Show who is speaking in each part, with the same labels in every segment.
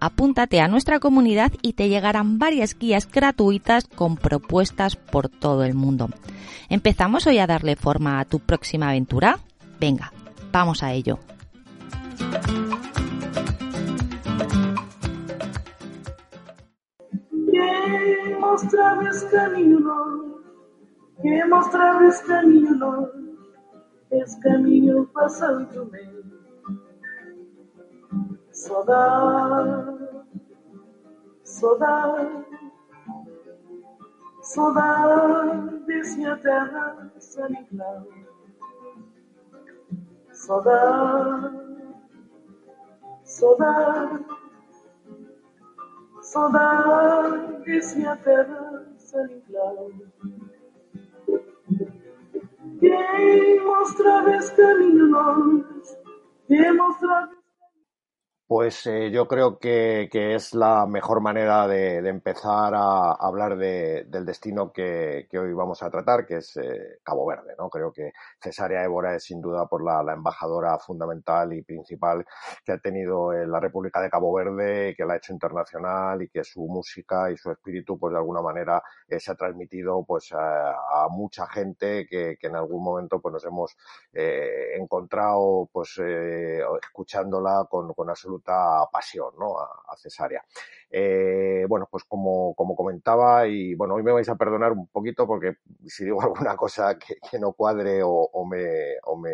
Speaker 1: apúntate a nuestra comunidad y te llegarán varias guías gratuitas con propuestas por todo el mundo. ¿Empezamos hoy a darle forma a tu próxima aventura? Venga, vamos a ello.
Speaker 2: Saudade, saudade minha terra sanigral. Saudade, saudade, saudade minha terra sanigral. Quem mostrar esse caminho nós, quem mostrar
Speaker 3: Pues eh, yo creo que, es la mejor manera de, empezar a hablar del destino que, hoy vamos a tratar, que es eh, Cabo Verde. ¿no? Creo que Cesárea Évora es sin duda por la, embajadora fundamental y principal que ha tenido en la República de Cabo Verde, que la ha hecho internacional y que su música y su espíritu, pues de alguna manera, eh, se ha transmitido pues a, mucha gente que, en algún momento pues nos hemos encontrado pues escuchándola con, con absoluta pasión ¿no? a, Cesárea. Eh, bueno, pues como, como comentaba, y bueno, hoy me vais a perdonar un poquito porque si digo alguna cosa que, no cuadre o, me, o me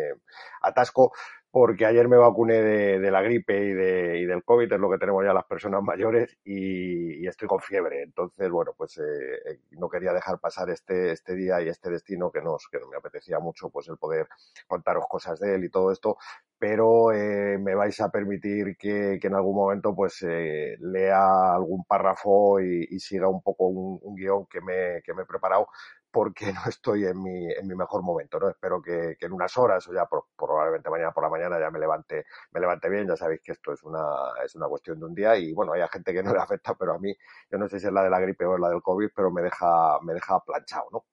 Speaker 3: atasco, porque ayer me vacuné de, la gripe y, de, y, del COVID, es lo que tenemos ya las personas mayores, y, estoy con fiebre. Entonces, bueno, pues eh, eh, no quería dejar pasar este, este día y este destino que nos, que me apetecía mucho, pues el poder contaros cosas de él y todo esto, pero eh, me vais a permitir que, en algún momento pues lea algún párrafo y, siga un poco un, guion que me, que me he preparado porque no estoy en mi, en mi mejor momento, ¿no? Espero que, en unas horas o ya probablemente mañana por la mañana ya me levante, me levante bien, ya sabéis que esto es una, es una cuestión de un día y bueno, hay gente que no le afecta, pero a mí, yo no sé si es la de la gripe o es la del COVID, pero me deja, me deja planchado, ¿no?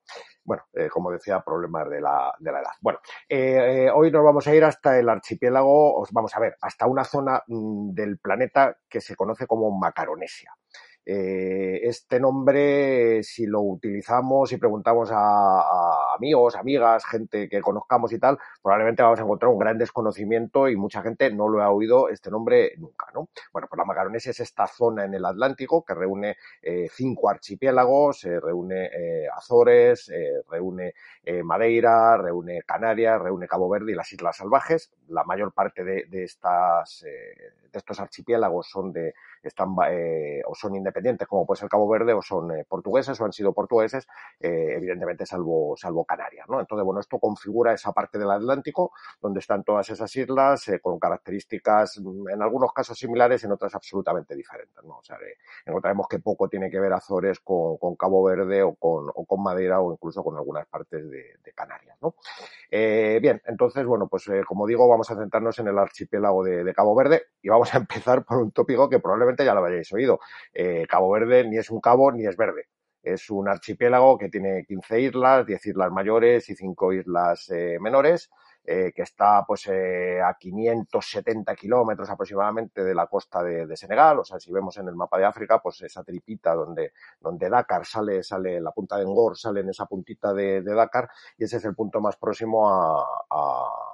Speaker 3: Bueno, eh, como decía, problemas de la, de la edad. Bueno, eh, eh, hoy nos vamos a ir hasta el archipiélago, os vamos a ver, hasta una zona mm, del planeta que se conoce como Macaronesia. Eh, este nombre, si lo utilizamos y preguntamos a, amigos, amigas, gente que conozcamos y tal, probablemente vamos a encontrar un gran desconocimiento y mucha gente no lo ha oído este nombre nunca, ¿no? Bueno, pues la Macaronesia es esta zona en el Atlántico que reúne eh, cinco archipiélagos, reúne eh, Azores, reúne Madeira, reúne Canarias, reúne Cabo Verde y las Islas Salvajes. La mayor parte de, de estas, de estos archipiélagos son de, están, o son independientes como puede ser Cabo Verde, o son eh, portugueses o han sido portugueses, eh, evidentemente salvo, salvo Canarias. ¿no? Entonces, bueno, esto configura esa parte del Atlántico donde están todas esas islas eh, con características mm, en algunos casos similares, en otras absolutamente diferentes. ¿no? O sea, encontraremos que poco tiene que ver Azores con, con Cabo Verde o con, o con Madera o incluso con algunas partes de, Canarias. ¿no? bien, entonces, bueno, pues como digo, vamos a centrarnos en el archipiélago de, Cabo Verde y vamos a empezar por un tópico que probablemente ya lo hayáis oído. Cabo Verde ni es un cabo ni es verde. Es un archipiélago que tiene 15 islas, 10 islas mayores y 5 islas eh, menores, eh, que está pues eh, a 570 kilómetros aproximadamente de la costa de, Senegal. O sea, si vemos en el mapa de África, pues esa tripita donde, donde Dakar sale, sale, la punta de Ngor sale en esa puntita de, Dakar y ese es el punto más próximo a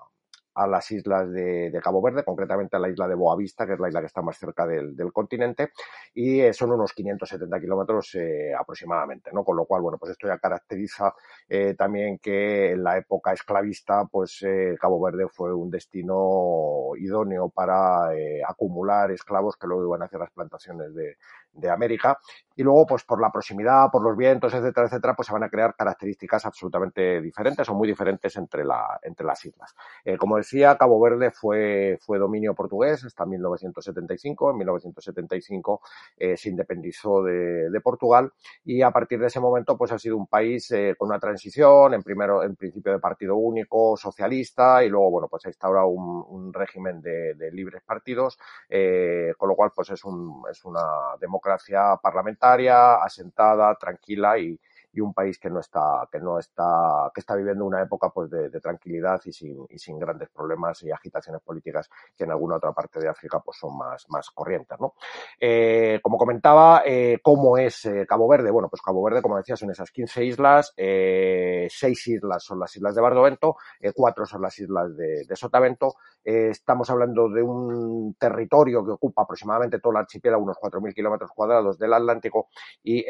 Speaker 3: las islas de, Cabo Verde, concretamente a la isla de Boavista, que es la isla que está más cerca del, continente, y eh, son unos 570 kilómetros eh, aproximadamente, ¿no? Con lo cual, bueno, pues esto ya caracteriza eh, también que en la época esclavista, pues Cabo Verde fue un destino idóneo para acumular esclavos que luego iban hacia las plantaciones de, de América. Y luego, pues por la proximidad, por los vientos, etcétera, etcétera, pues se van a crear características absolutamente diferentes o muy diferentes entre, la, entre las islas. como decía, Cabo Verde fue, fue dominio portugués hasta 1975. En 1975 eh, se independizó de, de, Portugal y a partir de ese momento pues ha sido un país eh, con una transición, en primero, en principio de partido único, socialista y luego, bueno, pues ha instaurado un, un régimen de, de, libres partidos, eh, con lo cual pues es, un, es una democracia parlamentaria, asentada, tranquila y, y un país que no está, que no está, que está viviendo una época pues de, de tranquilidad y sin, y sin grandes problemas y agitaciones políticas que en alguna otra parte de África pues son más, más corrientes, ¿no? Eh, como comentaba, eh, ¿cómo es eh, Cabo Verde? Bueno, pues Cabo Verde, como decía, son esas 15 islas, eh, seis islas son las islas de Barlovento, eh, cuatro son las islas de, de Sotavento. Eh, estamos hablando de un territorio que ocupa aproximadamente todo el archipiélago, unos 4.000 kilómetros cuadrados del Atlántico y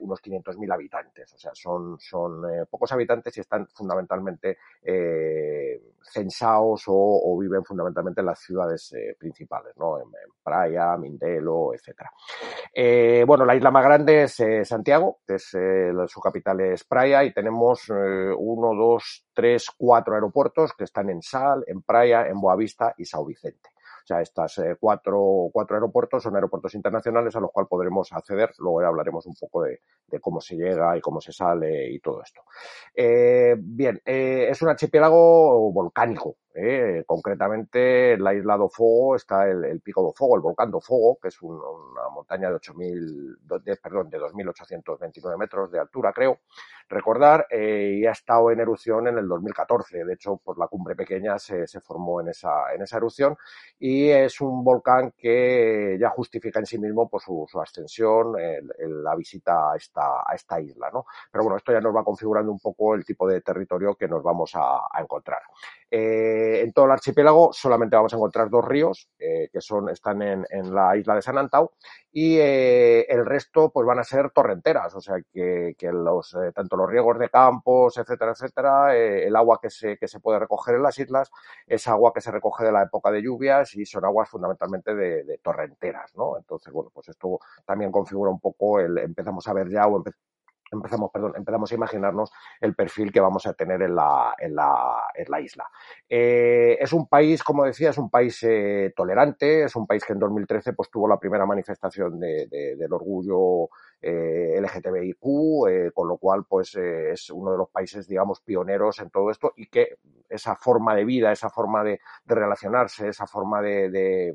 Speaker 3: unos 500.000 habitantes o sea, son, eh, pocos habitantes y están fundamentalmente eh, censados o, viven fundamentalmente en las ciudades eh, principales, ¿no? En, en, Praia, Mindelo, etcétera. Eh, bueno, la isla más grande es Santiago, que es su capital es Praia y tenemos uno, dos, tres, cuatro aeropuertos que están en Sal, en Praia, en Boavista y Sao Vicente. Sea, estas eh, cuatro, cuatro aeropuertos son aeropuertos internacionales a los cuales podremos acceder. Luego hablaremos un poco de, de cómo se llega y cómo se sale y todo esto. Eh, bien, eh, es un archipiélago volcánico. Eh, concretamente, en la isla do Fogo está el, el, pico do Fogo, el volcán do Fogo, que es un, una montaña de 8.000, de, perdón, de 2.829 metros de altura, creo recordar, eh, y ha estado en erupción en el 2014. De hecho, pues la cumbre pequeña se, se formó en esa, en esa erupción y es un volcán que ya justifica en sí mismo pues, su, su ascensión, la visita a esta, a esta isla. ¿no? Pero bueno, esto ya nos va configurando un poco el tipo de territorio que nos vamos a, a encontrar. Eh, en todo el archipiélago solamente vamos a encontrar dos ríos eh, que son, están en, en, la isla de San Antau y eh, el resto pues van a ser torrenteras, o sea que, que los, eh, tanto los riegos de campos, etcétera, etcétera, eh, el agua que se, que se puede recoger en las islas es agua que se recoge de la época de lluvias y son aguas fundamentalmente de, de torrenteras, ¿no? Entonces, bueno, pues esto también configura un poco el, empezamos a ver ya o empezamos empezamos, perdón, empezamos a imaginarnos el perfil que vamos a tener en la, en la, en la isla. Eh, es un país, como decía, es un país eh, tolerante, es un país que en 2013 pues, tuvo la primera manifestación de, de, del orgullo eh, LGTBIQ, eh, con lo cual pues eh, es uno de los países, digamos, pioneros en todo esto y que esa forma de vida, esa forma de, de relacionarse, esa forma de,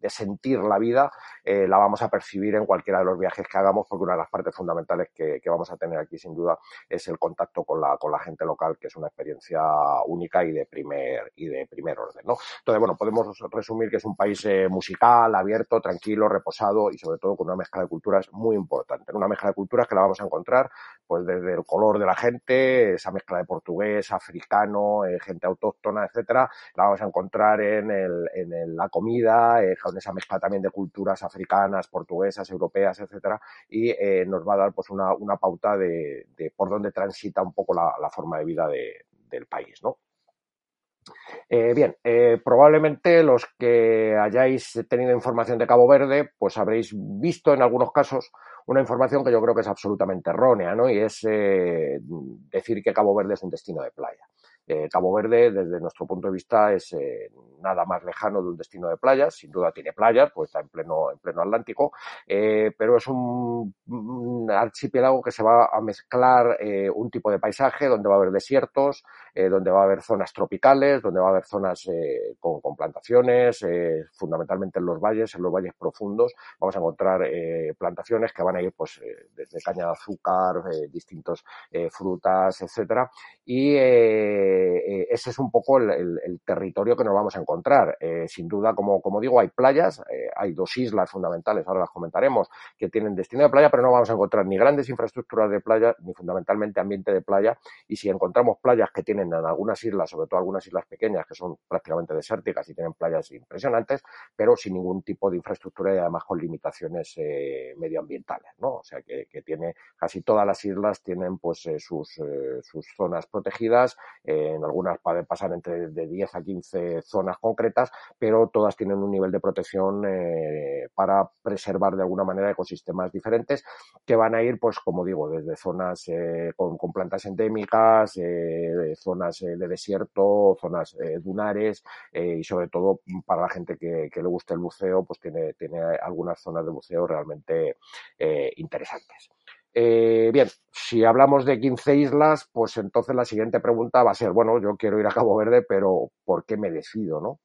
Speaker 3: de sentir la vida, eh, la vamos a percibir en cualquiera de los viajes que hagamos, porque una de las partes fundamentales que, que, vamos a tener aquí, sin duda, es el contacto con la, con la gente local, que es una experiencia única y de primer, y de primer orden, ¿no? Entonces, bueno, podemos resumir que es un país eh, musical, abierto, tranquilo, reposado y sobre todo con una mezcla de culturas muy importante. Una mezcla de culturas que la vamos a encontrar, pues desde el color de la gente, esa mezcla de portugués, africano, eh, gente autóctona, etcétera, la vamos a encontrar en, el, en el, la comida, eh, con esa mezcla también de culturas africanas, portuguesas, europeas, etcétera, y eh, nos va a dar pues una, una pauta de, de, por dónde transita un poco la, la forma de vida de, del país, ¿no? Eh, bien, eh, probablemente los que hayáis tenido información de Cabo Verde, pues habréis visto en algunos casos una información que yo creo que es absolutamente errónea, ¿no? Y es eh, decir que Cabo Verde es un destino de playa. Eh, Cabo Verde, desde nuestro punto de vista, es eh, nada más lejano de un destino de playas. Sin duda tiene playas, pues está en pleno, en pleno Atlántico, eh, pero es un, un, archipiélago que se va a mezclar un tipo de paisaje donde va a haber desiertos, eh, donde va a haber zonas tropicales, donde va a haber zonas eh, con, plantaciones, fundamentalmente en los valles, en los valles profundos. Vamos a encontrar plantaciones que van a ir pues desde caña de azúcar, distintos frutas, etcétera, y eh, ese es un poco el, territorio que nos vamos a encontrar. Eh, sin duda, como, digo, hay playas, eh, hay dos islas fundamentales, ahora las comentaremos, que tienen destino de playa, pero no vamos a encontrar ni grandes infraestructuras de playa, ni fundamentalmente ambiente de playa. Y si encontramos playas que tienen en algunas islas, sobre todo algunas islas pequeñas, que son prácticamente desérticas y tienen playas impresionantes, pero sin ningún tipo de infraestructura y además con limitaciones eh, medioambientales, ¿no? O sea, que, tiene casi todas las islas tienen pues eh, sus, sus zonas protegidas, en algunas pueden pasar entre de 10 a 15 zonas concretas, pero todas tienen un nivel de protección eh, para preservar de alguna manera ecosistemas diferentes que van a ir, pues como digo, desde zonas eh, con, plantas endémicas, eh, zonas de desierto, zonas dunares y sobre todo para la gente que, le guste el buceo, pues tiene, tiene algunas zonas de buceo realmente interesantes. Eh, bien, si hablamos de 15 islas, pues entonces la siguiente pregunta va a ser, bueno, yo quiero ir a Cabo Verde, pero ¿por qué me decido, no?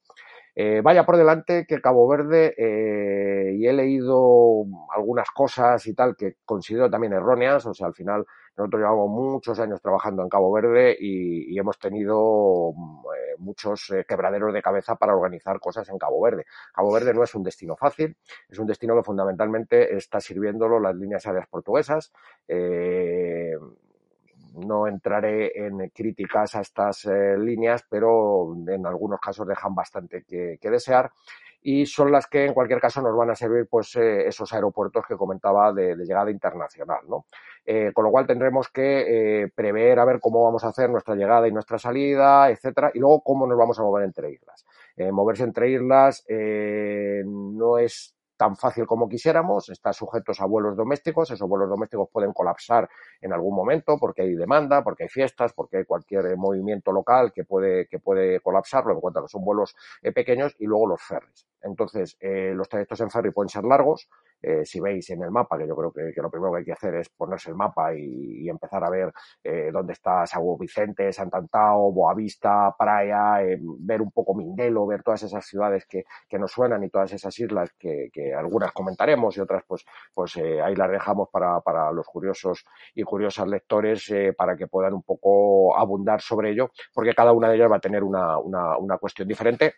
Speaker 3: Eh, vaya por delante que Cabo Verde, eh, y he leído algunas cosas y tal que considero también erróneas, o sea, al final nosotros llevamos muchos años trabajando en Cabo Verde y, hemos tenido eh, muchos quebraderos de cabeza para organizar cosas en Cabo Verde. Cabo Verde no es un destino fácil, es un destino que fundamentalmente está sirviéndolo las líneas aéreas portuguesas no entraré en críticas a estas eh, líneas, pero en algunos casos dejan bastante que, desear y son las que en cualquier caso nos van a servir pues eh, esos aeropuertos que comentaba de, llegada internacional, ¿no? Eh, con lo cual tendremos que prever a ver cómo vamos a hacer nuestra llegada y nuestra salida, etcétera, y luego cómo nos vamos a mover entre islas. moverse entre islas no es tan fácil como quisiéramos, está sujetos a vuelos domésticos, esos vuelos domésticos pueden colapsar en algún momento porque hay demanda, porque hay fiestas, porque hay cualquier eh, movimiento local que puede, que puede colapsarlo, en cuanto a que son vuelos eh, pequeños, y luego los ferries. Entonces, eh, los trayectos en ferry pueden ser largos, eh, si veis en el mapa, que yo creo que, lo primero que hay que hacer es ponerse el mapa y, empezar a ver eh, dónde está Sao Vicente, Santantao, Boavista, Praia, eh, ver un poco Mindelo, ver todas esas ciudades que, nos suenan y todas esas islas que, algunas comentaremos y otras pues, pues ahí las dejamos para, los curiosos y curiosas lectores para que puedan un poco abundar sobre ello, porque cada una de ellas va a tener una, cuestión diferente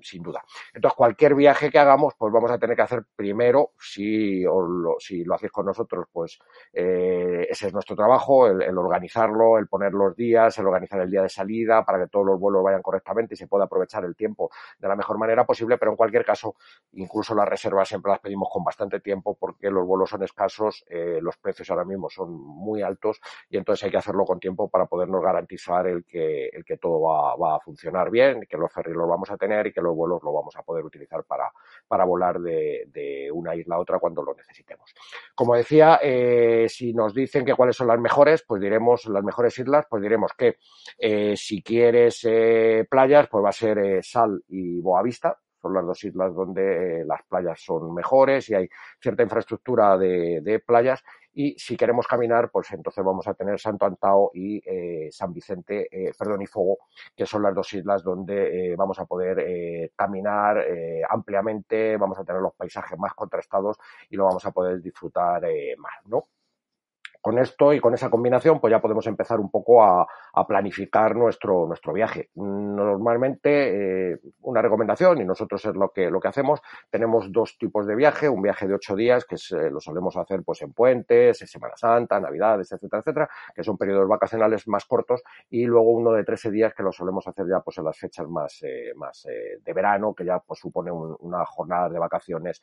Speaker 3: sin duda. Entonces, cualquier viaje que hagamos, pues vamos a tener que hacer primero, si, lo, si lo hacéis con nosotros, pues eh, ese es nuestro trabajo, el, organizarlo, el poner los días, el organizar el día de salida para que todos los vuelos vayan correctamente y se pueda aprovechar el tiempo de la mejor manera posible, pero en cualquier caso, incluso las reservas siempre las pedimos con bastante tiempo porque los vuelos son escasos, eh, los precios ahora mismo son muy altos y entonces hay que hacerlo con tiempo para podernos garantizar el que, el que todo va, va a funcionar bien, que los ferries los vamos a tener y que los vuelos lo vamos a poder utilizar para, para volar de, una isla a otra cuando lo necesitemos. Como decía, eh, si nos dicen que cuáles son las mejores, pues diremos las mejores islas, pues diremos que eh, si quieres eh, playas, pues va a ser Sal y Boavista, son las dos islas donde las playas son mejores y hay cierta infraestructura de, de, playas y si queremos caminar, pues entonces vamos a tener Santo Antao y eh, San Vicente, eh, perdón, y Fogo, que son las dos islas donde eh, vamos a poder caminar ampliamente, vamos a tener los paisajes más contrastados y lo vamos a poder disfrutar más, ¿no? Con esto y con esa combinación, pues ya podemos empezar un poco a, planificar nuestro, nuestro viaje. Normalmente, eh, una recomendación, y nosotros es lo que, lo que hacemos, tenemos dos tipos de viaje, un viaje de ocho días, que lo solemos hacer pues en puentes, en Semana Santa, Navidades, etcétera, etcétera, que son periodos vacacionales más cortos, y luego uno de trece días que lo solemos hacer ya pues en las fechas más, eh, más eh, de verano, que ya pues supone una jornada de vacaciones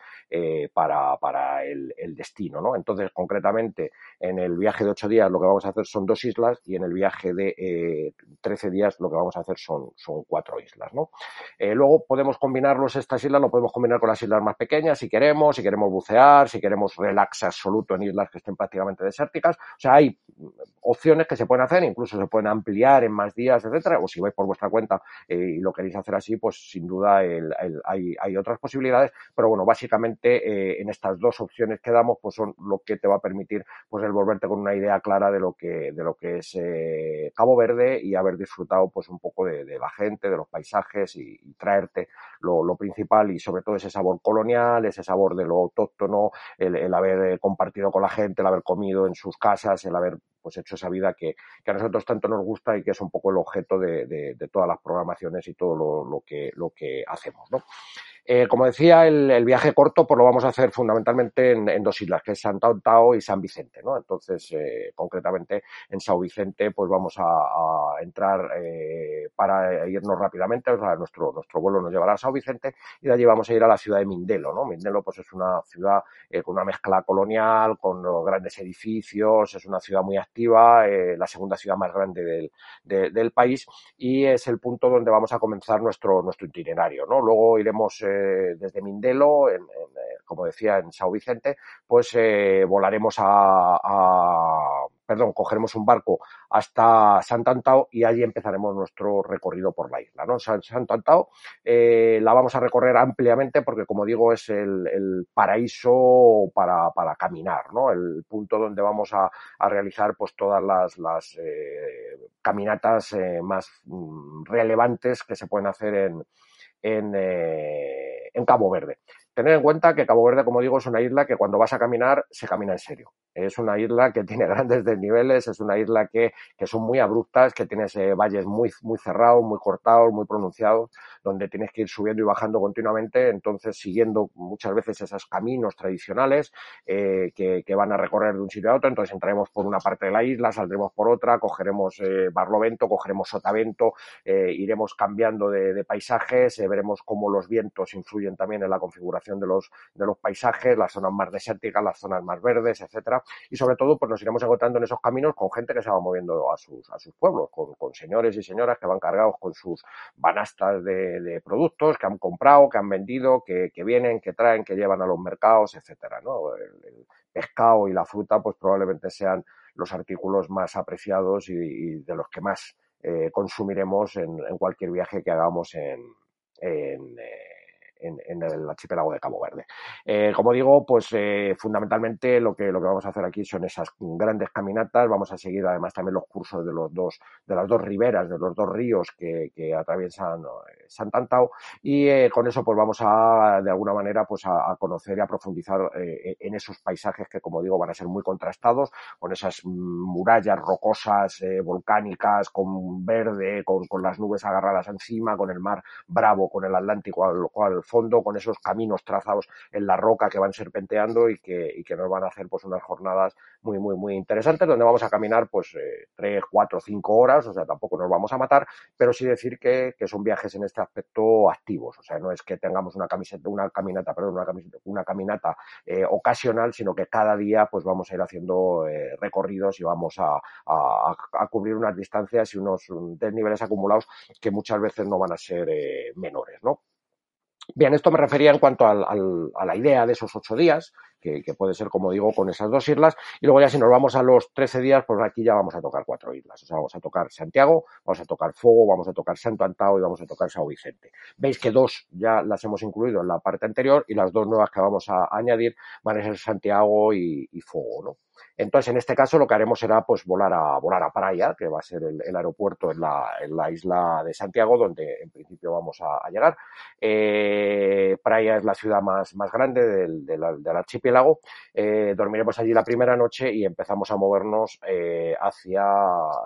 Speaker 3: para, para el, el, destino, ¿no? Entonces, concretamente, en el el viaje de ocho días lo que vamos a hacer son dos islas y en el viaje de eh, 13 días lo que vamos a hacer son, son cuatro islas. ¿no? Eh, luego podemos combinarlos, estas islas lo podemos combinar con las islas más pequeñas si queremos, si queremos bucear, si queremos relax absoluto en islas que estén prácticamente desérticas. O sea, hay opciones que se pueden hacer, incluso se pueden ampliar en más días, etcétera, o si vais por vuestra cuenta eh, y lo queréis hacer así, pues sin duda hay, hay, otras posibilidades, pero bueno, básicamente en estas dos opciones que damos, pues son lo que te va a permitir pues el volver con una idea clara de lo que, de lo que es eh, Cabo Verde y haber disfrutado pues un poco de, la gente, de los paisajes y, traerte lo, principal y sobre todo ese sabor colonial, ese sabor de lo autóctono, el, haber eh, compartido con la gente, el haber comido en sus casas, el haber pues hecho esa vida que, a nosotros tanto nos gusta y que es un poco el objeto de, todas las programaciones y todo lo, que, lo que hacemos. ¿no? Eh, como decía, el, viaje corto pues lo vamos a hacer fundamentalmente en, dos islas, que es San Tao y San Vicente, ¿no? Entonces, eh, concretamente en San Vicente, pues vamos a, entrar eh, para irnos rápidamente, o sea, nuestro, nuestro vuelo nos llevará a San Vicente y de allí vamos a ir a la ciudad de Mindelo, ¿no? Mindelo pues es una ciudad con una mezcla colonial, con grandes edificios, es una ciudad muy activa, la segunda ciudad más grande del, del país y es el punto donde vamos a comenzar nuestro, nuestro itinerario, ¿no? Luego iremos eh, desde Mindelo, en, eh, como decía, en Sao Vicente, pues eh, volaremos a, perdón, cogeremos un barco hasta Santantao y allí empezaremos nuestro recorrido por la isla, ¿no? Santantao la vamos a recorrer ampliamente porque, como digo, es el, paraíso para, caminar, ¿no? El punto donde vamos a, realizar pues todas las, las caminatas más mm, relevantes que se pueden hacer en, en Cabo Verde. Tener en cuenta que Cabo Verde, como digo, es una isla que cuando vas a caminar se camina en serio. Es una isla que tiene grandes desniveles, es una isla que, que son muy abruptas, que tienes valles muy, muy cerrados, muy cortados, muy pronunciados, donde tienes que ir subiendo y bajando continuamente, entonces siguiendo muchas veces esos caminos tradicionales eh, que, van a recorrer de un sitio a otro. Entonces entraremos por una parte de la isla, saldremos por otra, cogeremos eh, Barlovento, cogeremos Sotavento, eh, iremos cambiando de, de paisajes, veremos cómo los vientos influyen también en la configuración de los, de los paisajes, las zonas más desérticas, las zonas más verdes, etcétera y sobre todo pues nos iremos encontrando en esos caminos con gente que se va moviendo a sus, a sus pueblos, con, con señores y señoras que van cargados con sus banastas de, de productos que han comprado, que han vendido, que, que, vienen, que traen, que llevan a los mercados, etcétera, ¿no? El, el pescado y la fruta pues probablemente sean los artículos más apreciados y, y de los que más eh, consumiremos en, en, cualquier viaje que hagamos en, en eh, en, el archipiélago de Cabo Verde. Eh, como digo, pues eh, fundamentalmente lo que, lo que vamos a hacer aquí son esas grandes caminatas. Vamos a seguir además también los cursos de los dos, de las dos riberas, de los dos ríos que, que atraviesan eh, Santantao y eh, con eso pues vamos a de alguna manera pues a, a conocer y a profundizar eh, en esos paisajes que como digo van a ser muy contrastados con esas murallas rocosas eh, volcánicas con verde con, con, las nubes agarradas encima con el mar bravo con el Atlántico al, al fondo con esos caminos trazados en la roca que van serpenteando y que, y que nos van a hacer pues unas jornadas muy muy muy interesantes donde vamos a caminar pues eh, tres cuatro cinco horas o sea tampoco nos vamos a matar pero sí decir que, que son viajes en este aspecto activos. O sea, no es que tengamos una camiseta, una caminata, perdón, una, camiseta, una caminata eh, ocasional, sino que cada día pues vamos a ir haciendo eh, recorridos y vamos a, a, a, cubrir unas distancias y unos desniveles acumulados que muchas veces no van a ser eh, menores, ¿no? Bien, esto me refería en cuanto al, al, a la idea de esos ocho días, que, que, puede ser, como digo, con esas dos islas. Y luego ya si nos vamos a los 13 días, pues aquí ya vamos a tocar cuatro islas. O sea, vamos a tocar Santiago, vamos a tocar Fogo, vamos a tocar Santo Antao y vamos a tocar Sao Vicente. Veis que dos ya las hemos incluido en la parte anterior y las dos nuevas que vamos a añadir van a ser Santiago y, y Fogo, ¿no? Entonces, en este caso, lo que haremos será pues volar a volar a Praia, que va a ser el, aeropuerto en la, en la, isla de Santiago, donde en principio vamos a, llegar. Eh, Praia es la ciudad más, más grande del, del, del archipiélago. Eh, dormiremos allí la primera noche y empezamos a movernos eh, hacia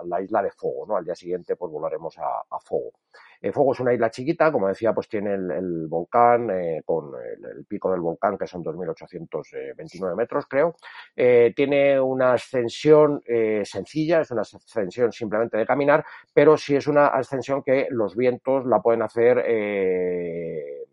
Speaker 3: la isla de Fogo. ¿no? Al día siguiente, pues volaremos a, a Fogo. Fogo es una isla chiquita, como decía, pues tiene el, volcán, eh, con el, el, pico del volcán, que son 2.829 metros, creo. Eh, tiene una ascensión eh, sencilla, es una ascensión simplemente de caminar, pero sí es una ascensión que los vientos la pueden hacer eh,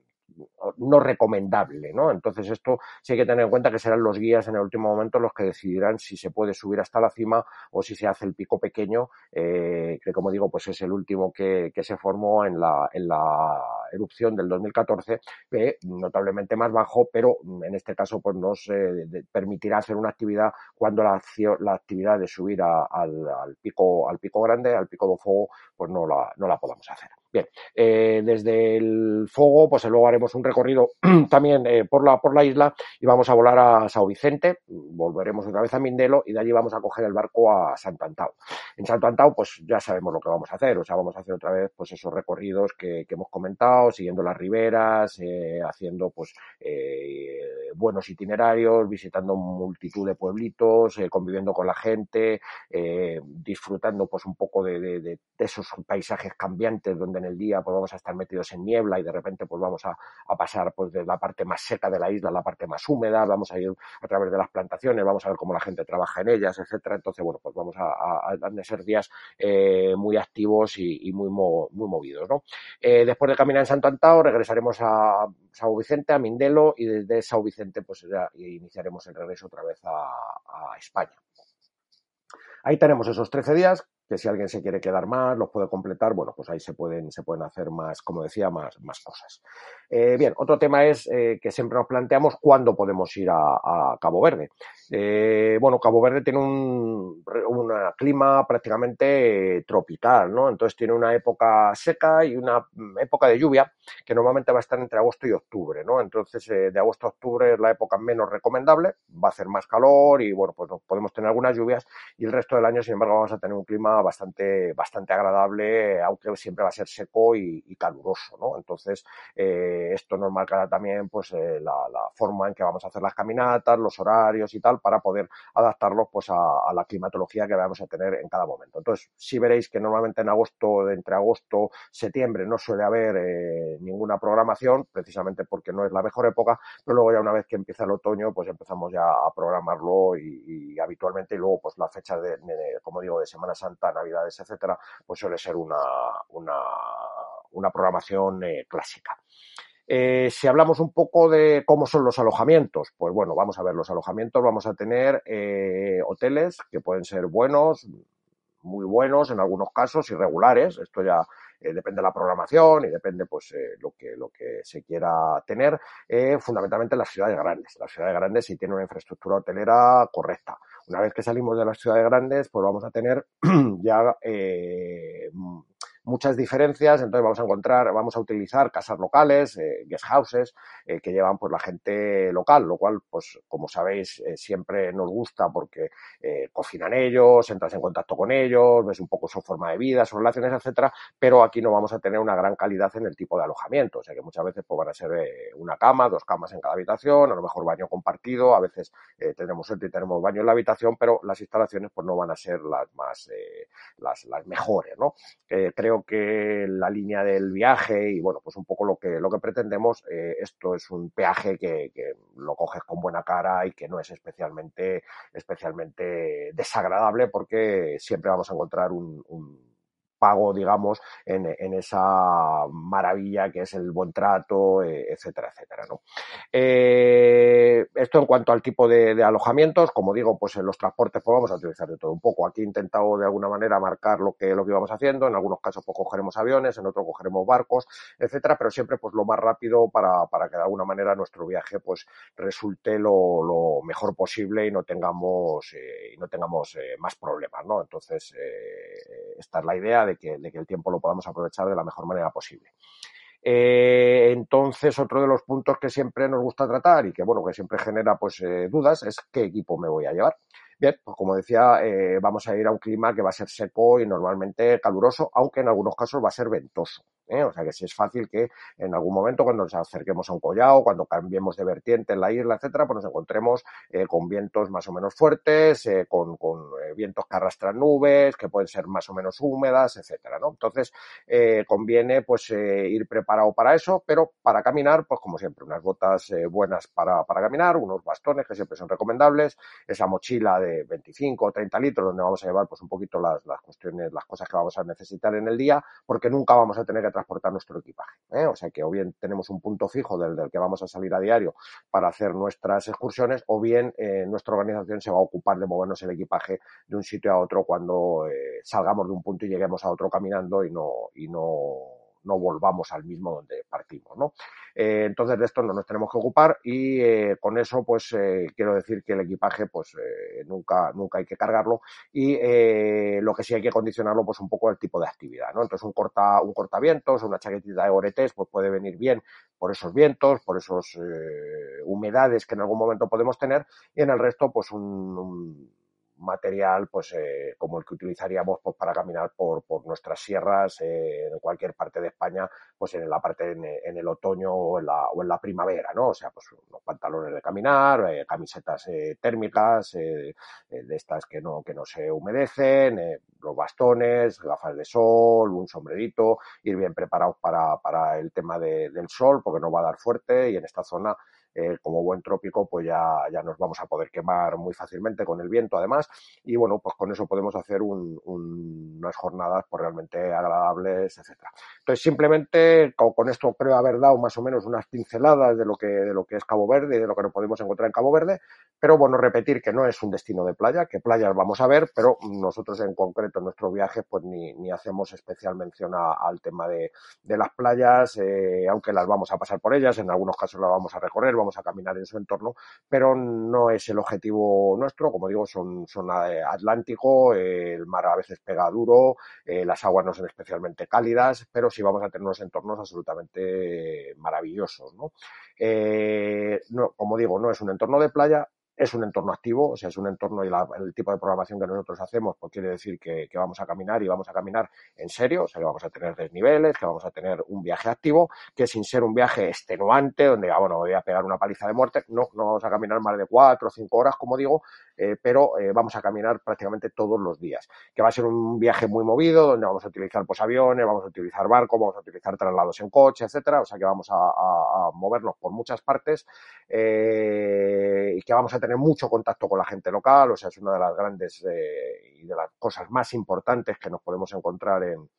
Speaker 3: no recomendable, ¿no? Entonces esto sí hay que tener en cuenta que serán los guías en el último momento los que decidirán si se puede subir hasta la cima o si se hace el pico pequeño, eh, que como digo, pues es el último que, que se formó en la, en la erupción del 2014, que notablemente más bajo, pero en este caso pues nos eh, permitirá hacer una actividad cuando la, la actividad de subir al, al, pico, al pico grande, al pico de fuego, pues no la, no la podamos hacer. Bien, eh, desde el fuego, pues luego haremos un recorrido también eh, por, la, por la isla y vamos a volar a Sao Vicente, volveremos otra vez a Mindelo y de allí vamos a coger el barco a Santo Antao. En Santo Antao, pues ya sabemos lo que vamos a hacer, o sea, vamos a hacer otra vez pues esos recorridos que, que hemos comentado, siguiendo las riberas, eh, haciendo pues eh, buenos itinerarios, visitando multitud de pueblitos, eh, conviviendo con la gente, eh, disfrutando pues un poco de, de, de, esos paisajes cambiantes donde en el día, pues vamos a estar metidos en niebla y de repente pues vamos a, pasar pues de la parte más seca de la isla a la parte más húmeda, vamos a ir a través de las plantaciones, vamos a ver cómo la gente trabaja en ellas, etcétera. Entonces, bueno, pues vamos a, a, ser días eh, muy activos y, muy, muy movidos, ¿no? Eh, después de caminar en Santo Antao, regresaremos a Sao Vicente, a Mindelo, y desde Sao Vicente, pues ya iniciaremos el regreso otra vez a España. Ahí tenemos esos 13 días que si alguien se quiere quedar más, los puede completar, bueno, pues ahí se pueden, se pueden hacer más, como decía, más, más cosas. Eh, bien, otro tema es eh, que siempre nos planteamos cuándo podemos ir a, Cabo Verde. Eh, bueno, Cabo Verde tiene un una clima prácticamente tropical, ¿no? Entonces tiene una época seca y una época de lluvia que normalmente va a estar entre agosto y octubre, ¿no? Entonces de agosto a octubre es la época menos recomendable, va a hacer más calor y bueno, pues podemos tener algunas lluvias y el resto del año, sin embargo, vamos a tener un clima bastante, bastante agradable, aunque siempre va a ser seco y, caluroso, ¿no? Entonces, eh, esto nos marcará también pues eh, la, forma en que vamos a hacer las caminatas, los horarios y tal, para poder adaptarlos pues a, la climatología que vamos a tener en cada momento. Entonces, si veréis que normalmente en agosto, entre agosto, septiembre, no suele haber eh, ninguna programación, precisamente porque no es la mejor época, pero luego ya una vez que empieza el otoño, pues empezamos ya a programarlo y, habitualmente, y luego pues la fecha de, de, como digo, de Semana Santa, Navidades, etcétera, pues suele ser una, una, programación eh, clásica. Eh, si hablamos un poco de cómo son los alojamientos, pues bueno, vamos a ver los alojamientos, vamos a tener eh, hoteles que pueden ser buenos, muy buenos en algunos casos, irregulares, esto ya depende de la programación y depende pues eh, lo que lo que se quiera tener, fundamentalmente en las ciudades grandes. Las ciudades grandes si tienen una infraestructura hotelera correcta. Una vez que salimos de las ciudades grandes, pues vamos a tener ya eh, muchas diferencias, entonces vamos a encontrar, vamos a utilizar casas locales, eh, guest houses, eh, que llevan pues la gente local, lo cual, pues como sabéis, eh, siempre nos gusta porque eh, cocinan ellos, entras en contacto con ellos, ves un poco su forma de vida, sus relaciones, etcétera, pero aquí no vamos a tener una gran calidad en el tipo de alojamiento, o sea que muchas veces pues van a ser una cama, dos camas en cada habitación, a lo mejor baño compartido, a veces tenemos suerte y tenemos baño en la habitación, pero las instalaciones pues no van a ser las más, las, las mejores, ¿no? Creo creo que la línea del viaje y bueno, pues un poco lo que, lo que pretendemos, eh, esto es un peaje que, que, lo coges con buena cara y que no es especialmente, especialmente desagradable porque siempre vamos a encontrar un, un pago, digamos, en, en, esa maravilla que es el buen trato, eh, etcétera, etcétera. ¿no? Eh, esto en cuanto al tipo de, alojamientos, como digo, pues en los transportes pues vamos a utilizar de todo un poco. Aquí he intentado de alguna manera marcar lo que, lo que íbamos haciendo, en algunos casos pues cogeremos aviones, en otros cogeremos barcos, etcétera, pero siempre pues lo más rápido para, para que de alguna manera nuestro viaje pues resulte lo, lo mejor posible y no tengamos, eh, y no tengamos más problemas, ¿no? Entonces, esta es la idea de de que, el tiempo lo podamos aprovechar de la mejor manera posible. Eh, entonces, otro de los puntos que siempre nos gusta tratar y que, bueno, que siempre genera pues eh, dudas es qué equipo me voy a llevar. Bien, pues como decía, eh, vamos a ir a un clima que va a ser seco y normalmente caluroso, aunque en algunos casos va a ser ventoso. ¿Eh? O sea que si es fácil que en algún momento cuando nos acerquemos a un collado, cuando cambiemos de vertiente en la isla, etcétera, pues nos encontremos eh, con vientos más o menos fuertes, eh, con, vientos que arrastran nubes, que pueden ser más o menos húmedas, etcétera, ¿no? Entonces, conviene pues ir preparado para eso, pero para caminar, pues como siempre, unas botas buenas para, para caminar, unos bastones que siempre son recomendables, esa mochila de 25 o 30 litros, donde vamos a llevar pues un poquito las, las cuestiones, las cosas que vamos a necesitar en el día, porque nunca vamos a tener que transportar nuestro equipaje. ¿eh? O sea que o bien tenemos un punto fijo del, del, que vamos a salir a diario para hacer nuestras excursiones, o bien eh, nuestra organización se va a ocupar de movernos el equipaje de un sitio a otro cuando eh, salgamos de un punto y lleguemos a otro caminando y no, y no no volvamos al mismo donde partimos, ¿no? Eh, entonces de esto no nos tenemos que ocupar y eh, con eso pues eh, quiero decir que el equipaje pues eh, nunca, nunca hay que cargarlo y eh, lo que sí hay que condicionarlo pues un poco el tipo de actividad, ¿no? Entonces un corta, un cortavientos, una chaquetita de oretes pues puede venir bien por esos vientos, por esos humedades que en algún momento podemos tener y en el resto pues un, un material pues eh, como el que utilizaríamos pues, para caminar por, por nuestras sierras eh, en cualquier parte de España, pues en la parte en, el otoño o en, la, o en la primavera, ¿no? O sea, pues unos pantalones de caminar, camisetas térmicas, de estas que no, que no se humedecen, los bastones, gafas de sol, un sombrerito, ir bien preparados para, para el tema del sol, porque no va a dar fuerte y en esta zona eh, como buen trópico, pues ya, ya nos vamos a poder quemar muy fácilmente con el viento, además, y bueno, pues con eso podemos hacer unas jornadas pues realmente agradables, etcétera. Entonces, simplemente con, esto creo haber dado más o menos unas pinceladas de lo que, de lo que es Cabo Verde y de lo que nos podemos encontrar en Cabo Verde, pero bueno, repetir que no es un destino de playa, que playas vamos a ver, pero nosotros en concreto en nuestro viaje, pues ni, ni hacemos especial mención al tema de, de las playas, eh, aunque las vamos a pasar por ellas, en algunos casos las vamos a recorrer, vamos a caminar en su entorno, pero no es el objetivo nuestro, como digo, son, son eh, Atlántico, eh, el mar a veces pega duro, eh, las aguas no son especialmente cálidas, pero sí vamos a tener unos entornos absolutamente maravillosos, ¿no? no como digo, no es un entorno de playa, es un entorno activo, o sea, es un entorno y el tipo de programación que nosotros hacemos, pues quiere decir que, vamos a caminar y vamos a caminar en serio, o sea, que vamos a tener desniveles, que vamos a tener un viaje activo, que sin ser un viaje extenuante, donde, ah, bueno, voy a pegar una paliza de muerte, no, no vamos a caminar más de cuatro o cinco horas, como digo, eh, pero eh, vamos a caminar prácticamente todos los días, que va a ser un viaje muy movido, donde vamos a utilizar pues aviones, vamos a utilizar barcos, vamos a utilizar traslados en coche, etcétera, o sea que vamos a, movernos por muchas partes eh, y que vamos a tener mucho contacto con la gente local, o sea, es una de las grandes eh, y de las cosas más importantes que nos podemos encontrar en,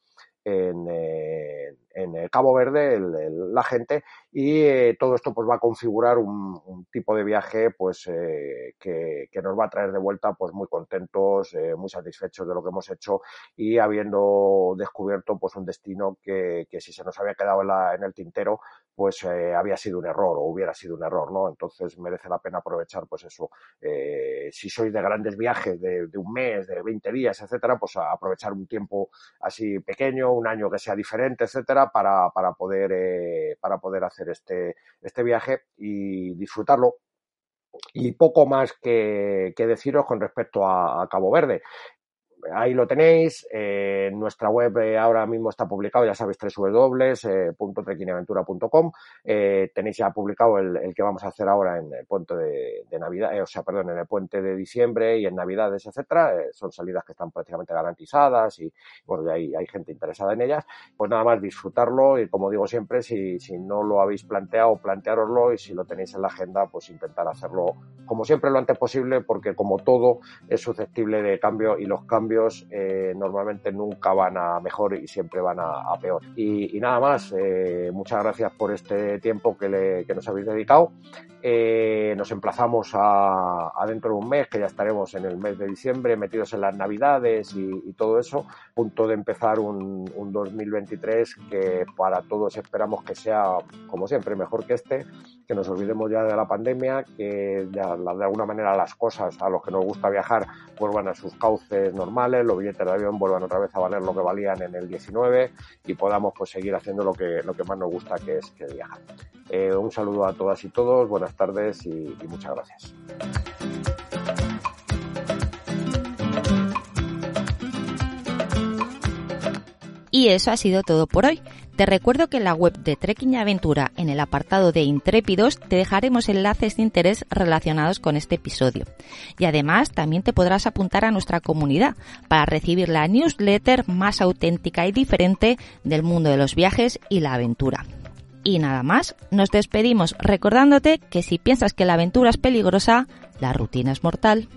Speaker 3: en, eh, en Cabo Verde la gente. Y eh, todo esto pues va a configurar un, tipo de viaje pues eh, que, nos va a traer de vuelta pues muy contentos muy satisfechos de lo que hemos hecho y habiendo descubierto pues un destino que, que si se nos había quedado en, la, en el tintero pues había sido un error o hubiera sido un error no entonces merece la pena aprovechar pues eso si sois de grandes viajes de, un mes de 20 días etcétera pues aprovechar un tiempo así pequeño un año que sea diferente, etcétera, para, para poder, eh, para poder hacer este, este viaje y disfrutarlo. Y poco más que, que, deciros con respecto a, Cabo Verde ahí lo tenéis. Eh, nuestra web eh, ahora mismo está publicado, ya sabéis, www.trequinaventura.com. Eh, tenéis ya publicado el, que vamos a hacer ahora en el puente de, Navidad, o sea, perdón, en el puente de diciembre y en Navidades, etcétera. son salidas que están prácticamente garantizadas y, bueno, ya hay, hay gente interesada en ellas. Pues nada más disfrutarlo y, como digo siempre, si, si no lo habéis planteado, planteároslo y si lo tenéis en la agenda, pues intentar hacerlo, como siempre, lo antes posible, porque como todo es susceptible de cambio y los cambios eh, normalmente nunca van a mejor y siempre van a, peor. Y, nada más, eh, muchas gracias por este tiempo que, nos habéis dedicado. Eh, nos emplazamos a, dentro de un mes, que ya estaremos en el mes de diciembre, metidos en las navidades y, todo eso, punto de empezar un, 2023 que para todos esperamos que sea, como siempre, mejor que este, que nos olvidemos ya de la pandemia, que ya de alguna manera las cosas a los que nos gusta viajar vuelvan a sus cauces normales los billetes de avión vuelvan otra vez a valer lo que valían en el 19 y podamos pues seguir haciendo lo que, lo que más nos gusta que es, que viajar. Eh, un saludo a todas y todos, buenas tardes y muchas gracias.
Speaker 1: Y eso ha sido todo por hoy. Te recuerdo que en la web de Trekking Aventura, en el apartado de Intrépidos, te dejaremos enlaces de interés relacionados con este episodio. Y además también te podrás apuntar a nuestra comunidad para recibir la newsletter más auténtica y diferente del mundo de los viajes y la aventura. Y nada más, nos despedimos recordándote que si piensas que la aventura es peligrosa, la rutina es mortal.